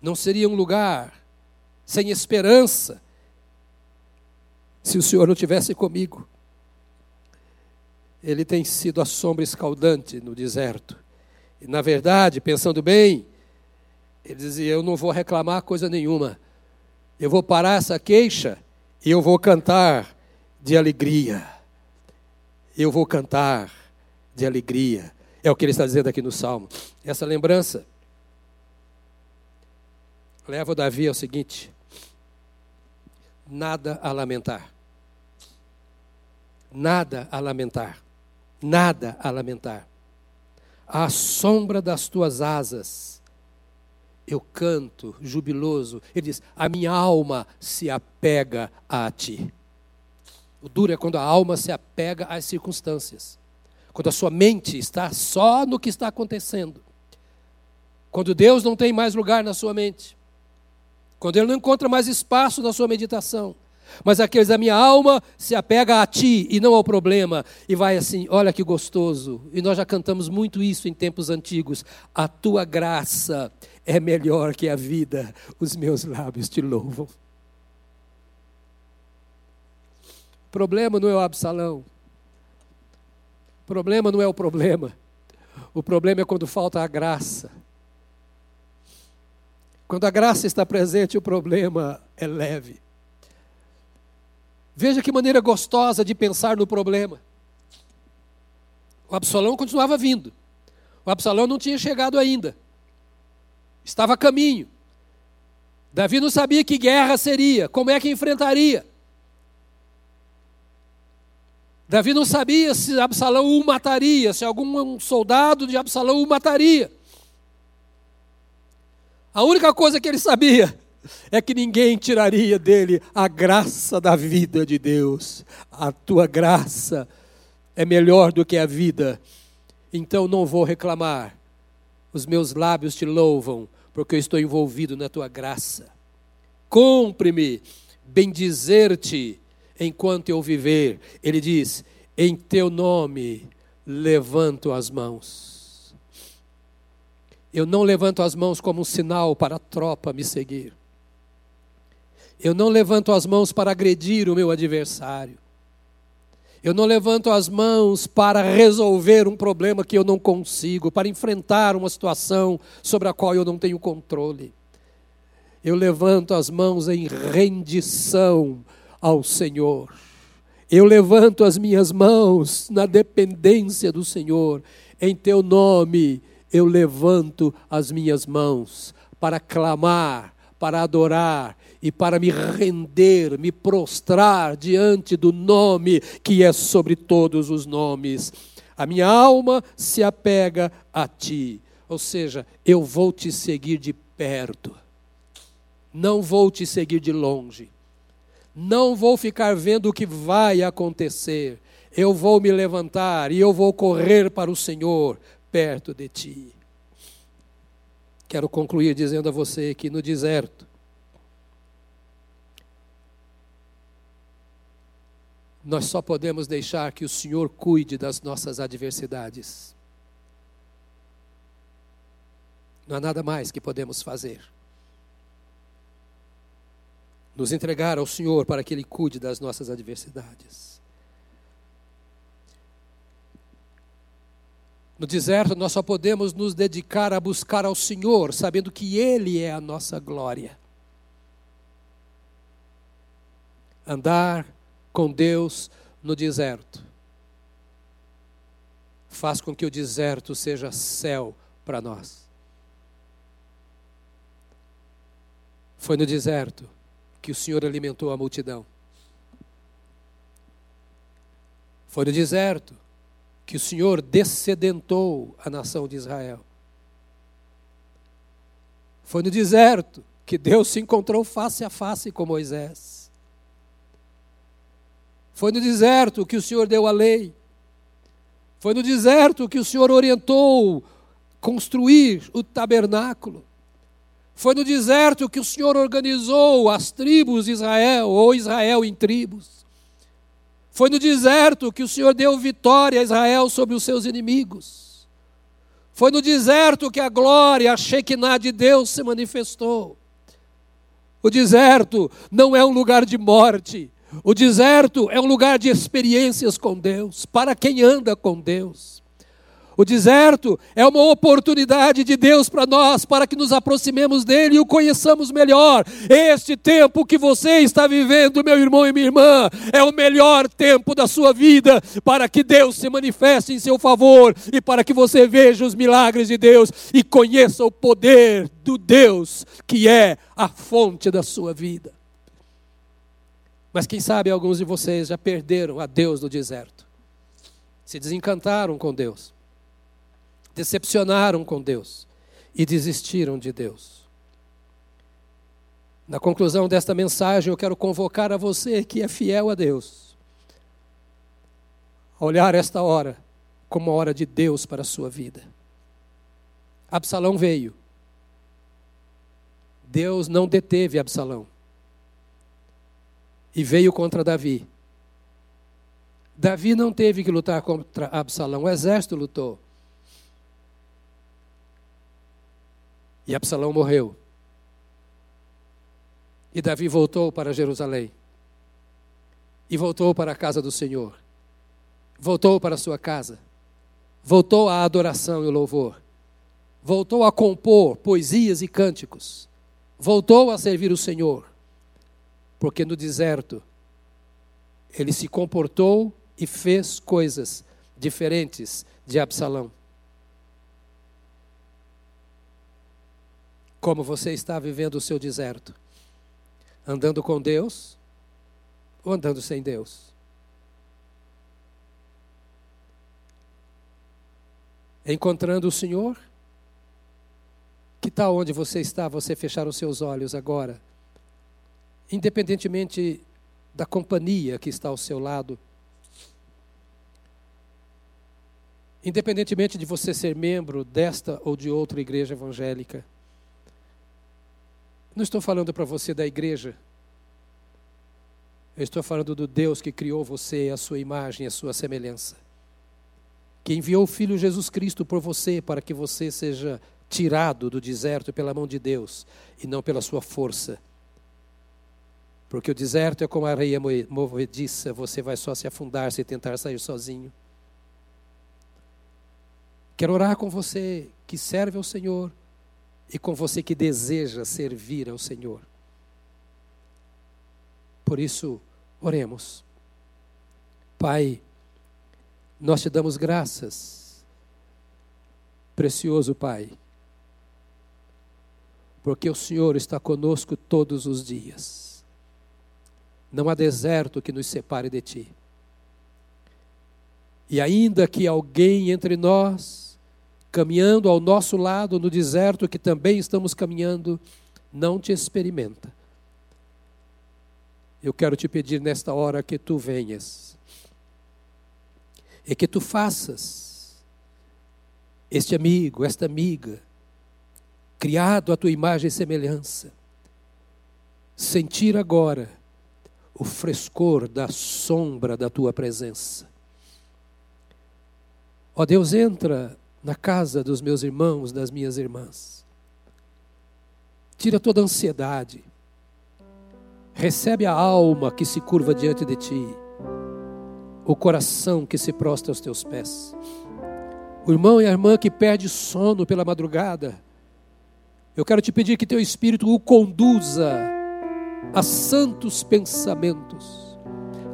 não seria um lugar sem esperança se o Senhor não tivesse comigo. Ele tem sido a sombra escaldante no deserto. E, na verdade, pensando bem, ele dizia: Eu não vou reclamar coisa nenhuma. Eu vou parar essa queixa e eu vou cantar de alegria. Eu vou cantar de alegria. É o que ele está dizendo aqui no Salmo. Essa lembrança leva o Davi ao seguinte: nada a lamentar. Nada a lamentar. Nada a lamentar. À sombra das tuas asas, eu canto jubiloso. Ele diz: A minha alma se apega a ti. O duro é quando a alma se apega às circunstâncias. Quando a sua mente está só no que está acontecendo. Quando Deus não tem mais lugar na sua mente. Quando Ele não encontra mais espaço na sua meditação. Mas aqueles, a minha alma se apega a ti e não ao problema. E vai assim, olha que gostoso. E nós já cantamos muito isso em tempos antigos. A tua graça é melhor que a vida, os meus lábios te louvam. O problema não é o Absalão. Problema não é o problema. O problema é quando falta a graça. Quando a graça está presente, o problema é leve. Veja que maneira gostosa de pensar no problema. O Absalão continuava vindo. O Absalão não tinha chegado ainda. Estava a caminho. Davi não sabia que guerra seria, como é que enfrentaria. Davi não sabia se Absalão o mataria, se algum soldado de Absalão o mataria. A única coisa que ele sabia é que ninguém tiraria dele a graça da vida de Deus. A tua graça é melhor do que a vida. Então não vou reclamar. Os meus lábios te louvam, porque eu estou envolvido na tua graça. Cumpre-me bendizer-te enquanto eu viver. Ele diz: Em teu nome levanto as mãos. Eu não levanto as mãos como um sinal para a tropa me seguir. Eu não levanto as mãos para agredir o meu adversário. Eu não levanto as mãos para resolver um problema que eu não consigo, para enfrentar uma situação sobre a qual eu não tenho controle. Eu levanto as mãos em rendição ao Senhor. Eu levanto as minhas mãos na dependência do Senhor. Em teu nome eu levanto as minhas mãos para clamar, para adorar e para me render, me prostrar diante do nome que é sobre todos os nomes. A minha alma se apega a ti, ou seja, eu vou te seguir de perto, não vou te seguir de longe, não vou ficar vendo o que vai acontecer, eu vou me levantar e eu vou correr para o Senhor perto de ti. Quero concluir dizendo a você que no deserto, nós só podemos deixar que o Senhor cuide das nossas adversidades. Não há nada mais que podemos fazer. Nos entregar ao Senhor para que Ele cuide das nossas adversidades. No deserto, nós só podemos nos dedicar a buscar ao Senhor, sabendo que Ele é a nossa glória. Andar com Deus no deserto. Faz com que o deserto seja céu para nós. Foi no deserto que o Senhor alimentou a multidão. Foi no deserto que o Senhor descedentou a nação de Israel. Foi no deserto que Deus se encontrou face a face com Moisés. Foi no deserto que o Senhor deu a lei. Foi no deserto que o Senhor orientou construir o tabernáculo. Foi no deserto que o Senhor organizou as tribos de Israel, ou Israel em tribos. Foi no deserto que o Senhor deu vitória a Israel sobre os seus inimigos. Foi no deserto que a glória, a Shekinah de Deus se manifestou. O deserto não é um lugar de morte, o deserto é um lugar de experiências com Deus, para quem anda com Deus. O deserto é uma oportunidade de Deus para nós, para que nos aproximemos dele e o conheçamos melhor. Este tempo que você está vivendo, meu irmão e minha irmã, é o melhor tempo da sua vida, para que Deus se manifeste em seu favor e para que você veja os milagres de Deus e conheça o poder do Deus que é a fonte da sua vida. Mas quem sabe alguns de vocês já perderam a Deus no deserto, se desencantaram com Deus decepcionaram com Deus e desistiram de Deus. Na conclusão desta mensagem, eu quero convocar a você que é fiel a Deus, a olhar esta hora como uma hora de Deus para a sua vida. Absalão veio. Deus não deteve Absalão. E veio contra Davi. Davi não teve que lutar contra Absalão, o exército lutou. E Absalão morreu. E Davi voltou para Jerusalém. E voltou para a casa do Senhor. Voltou para a sua casa. Voltou à adoração e louvor. Voltou a compor poesias e cânticos. Voltou a servir o Senhor. Porque no deserto ele se comportou e fez coisas diferentes de Absalão. Como você está vivendo o seu deserto? Andando com Deus ou andando sem Deus? Encontrando o Senhor? Que tal onde você está, você fechar os seus olhos agora? Independentemente da companhia que está ao seu lado, independentemente de você ser membro desta ou de outra igreja evangélica, não estou falando para você da igreja. Eu estou falando do Deus que criou você, a sua imagem, a sua semelhança. Que enviou o Filho Jesus Cristo por você para que você seja tirado do deserto pela mão de Deus e não pela sua força. Porque o deserto é como a areia movediça, você vai só se afundar se tentar sair sozinho. Quero orar com você que serve ao Senhor e com você que deseja servir ao Senhor. Por isso, oremos. Pai, nós te damos graças, precioso Pai, porque o Senhor está conosco todos os dias. Não há deserto que nos separe de Ti. E ainda que alguém entre nós caminhando ao nosso lado no deserto que também estamos caminhando, não te experimenta. Eu quero te pedir nesta hora que tu venhas e que tu faças este amigo, esta amiga, criado à tua imagem e semelhança, sentir agora o frescor da sombra da tua presença. Ó Deus, entra na casa dos meus irmãos, das minhas irmãs. Tira toda a ansiedade. Recebe a alma que se curva diante de ti, o coração que se prostra aos teus pés. O irmão e a irmã que perde sono pela madrugada, eu quero te pedir que teu espírito o conduza a santos pensamentos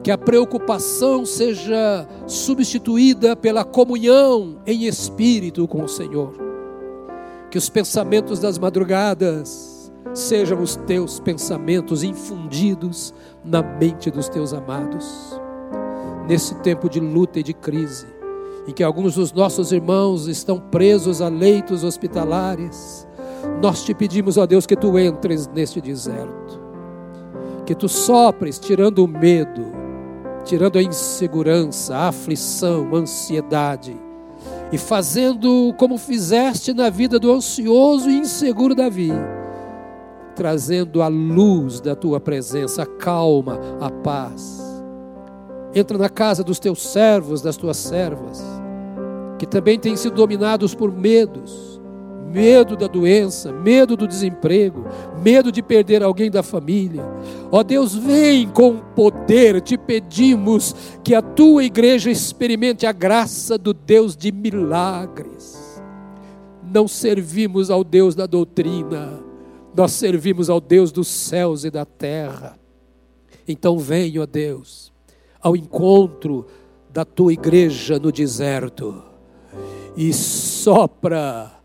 que a preocupação seja substituída pela comunhão em espírito com o Senhor. Que os pensamentos das madrugadas sejam os teus pensamentos infundidos na mente dos teus amados. Nesse tempo de luta e de crise, em que alguns dos nossos irmãos estão presos a leitos hospitalares, nós te pedimos, ó Deus, que tu entres neste deserto, que tu sopres, tirando o medo, tirando a insegurança, a aflição, a ansiedade, e fazendo como fizeste na vida do ansioso e inseguro Davi, trazendo a luz da tua presença, a calma, a paz. Entra na casa dos teus servos, das tuas servas, que também têm sido dominados por medos, medo da doença, medo do desemprego, medo de perder alguém da família. Ó Deus, vem com poder, te pedimos que a tua igreja experimente a graça do Deus de milagres. Não servimos ao Deus da doutrina, nós servimos ao Deus dos céus e da terra. Então vem, ó Deus, ao encontro da tua igreja no deserto e sopra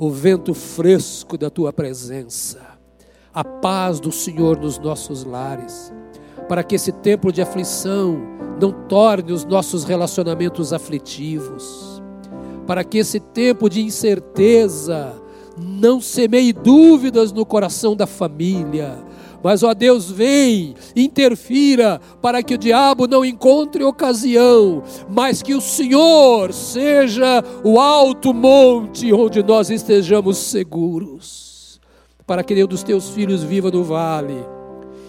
o vento fresco da tua presença, a paz do Senhor nos nossos lares, para que esse tempo de aflição não torne os nossos relacionamentos aflitivos, para que esse tempo de incerteza não semeie dúvidas no coração da família, mas, ó Deus, vem, interfira para que o diabo não encontre ocasião, mas que o Senhor seja o alto monte onde nós estejamos seguros, para que nenhum dos teus filhos viva no vale,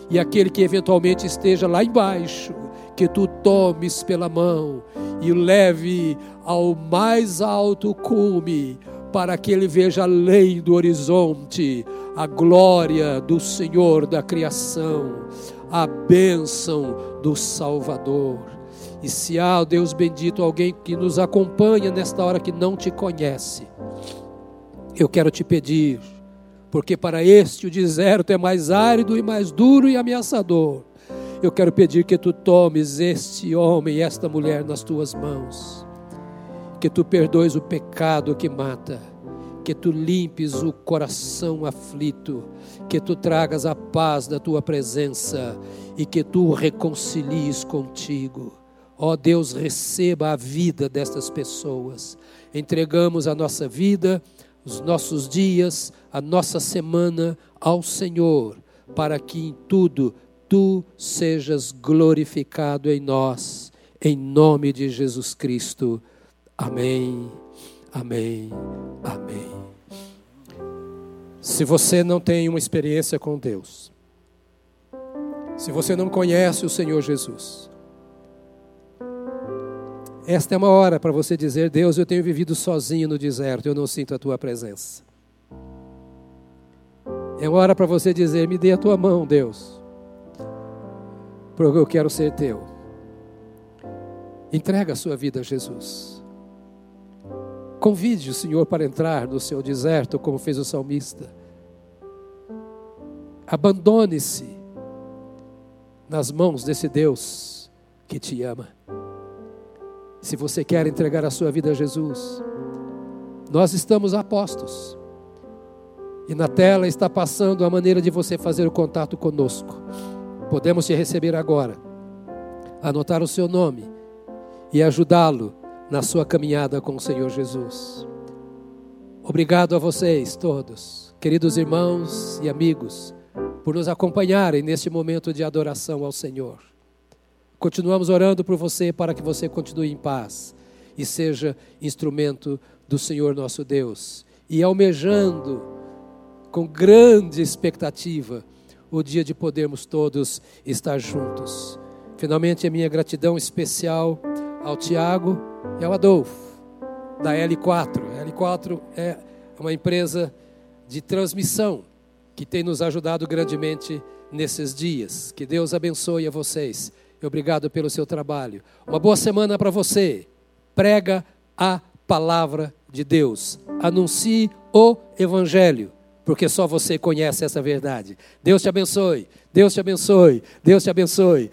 e aquele que eventualmente esteja lá embaixo, que tu tomes pela mão e leve ao mais alto cume, para que ele veja além do horizonte a glória do Senhor da criação, a bênção do Salvador. E se há, Deus bendito, alguém que nos acompanha nesta hora que não te conhece, eu quero te pedir, porque para este o deserto é mais árido e mais duro e ameaçador. Eu quero pedir que tu tomes este homem e esta mulher nas tuas mãos, que tu perdoes o pecado que mata que tu limpes o coração aflito, que tu tragas a paz da tua presença e que tu o reconcilies contigo. Ó Deus, receba a vida destas pessoas. Entregamos a nossa vida, os nossos dias, a nossa semana ao Senhor, para que em tudo tu sejas glorificado em nós, em nome de Jesus Cristo. Amém. Amém. Amém. Se você não tem uma experiência com Deus, se você não conhece o Senhor Jesus, esta é uma hora para você dizer: Deus, eu tenho vivido sozinho no deserto, eu não sinto a tua presença. É uma hora para você dizer: Me dê a tua mão, Deus, porque eu quero ser teu. Entrega a sua vida a Jesus. Convide o Senhor para entrar no seu deserto, como fez o salmista. Abandone-se nas mãos desse Deus que te ama. Se você quer entregar a sua vida a Jesus, nós estamos a postos. E na tela está passando a maneira de você fazer o contato conosco. Podemos te receber agora, anotar o seu nome e ajudá-lo na sua caminhada com o Senhor Jesus. Obrigado a vocês todos, queridos irmãos e amigos, por nos acompanharem neste momento de adoração ao Senhor. Continuamos orando por você para que você continue em paz e seja instrumento do Senhor nosso Deus e almejando com grande expectativa o dia de podermos todos estar juntos. Finalmente, a minha gratidão especial ao Tiago é o Adolfo, da L4. A L4 é uma empresa de transmissão que tem nos ajudado grandemente nesses dias. Que Deus abençoe a vocês. Obrigado pelo seu trabalho. Uma boa semana para você. Prega a palavra de Deus. Anuncie o Evangelho, porque só você conhece essa verdade. Deus te abençoe. Deus te abençoe. Deus te abençoe.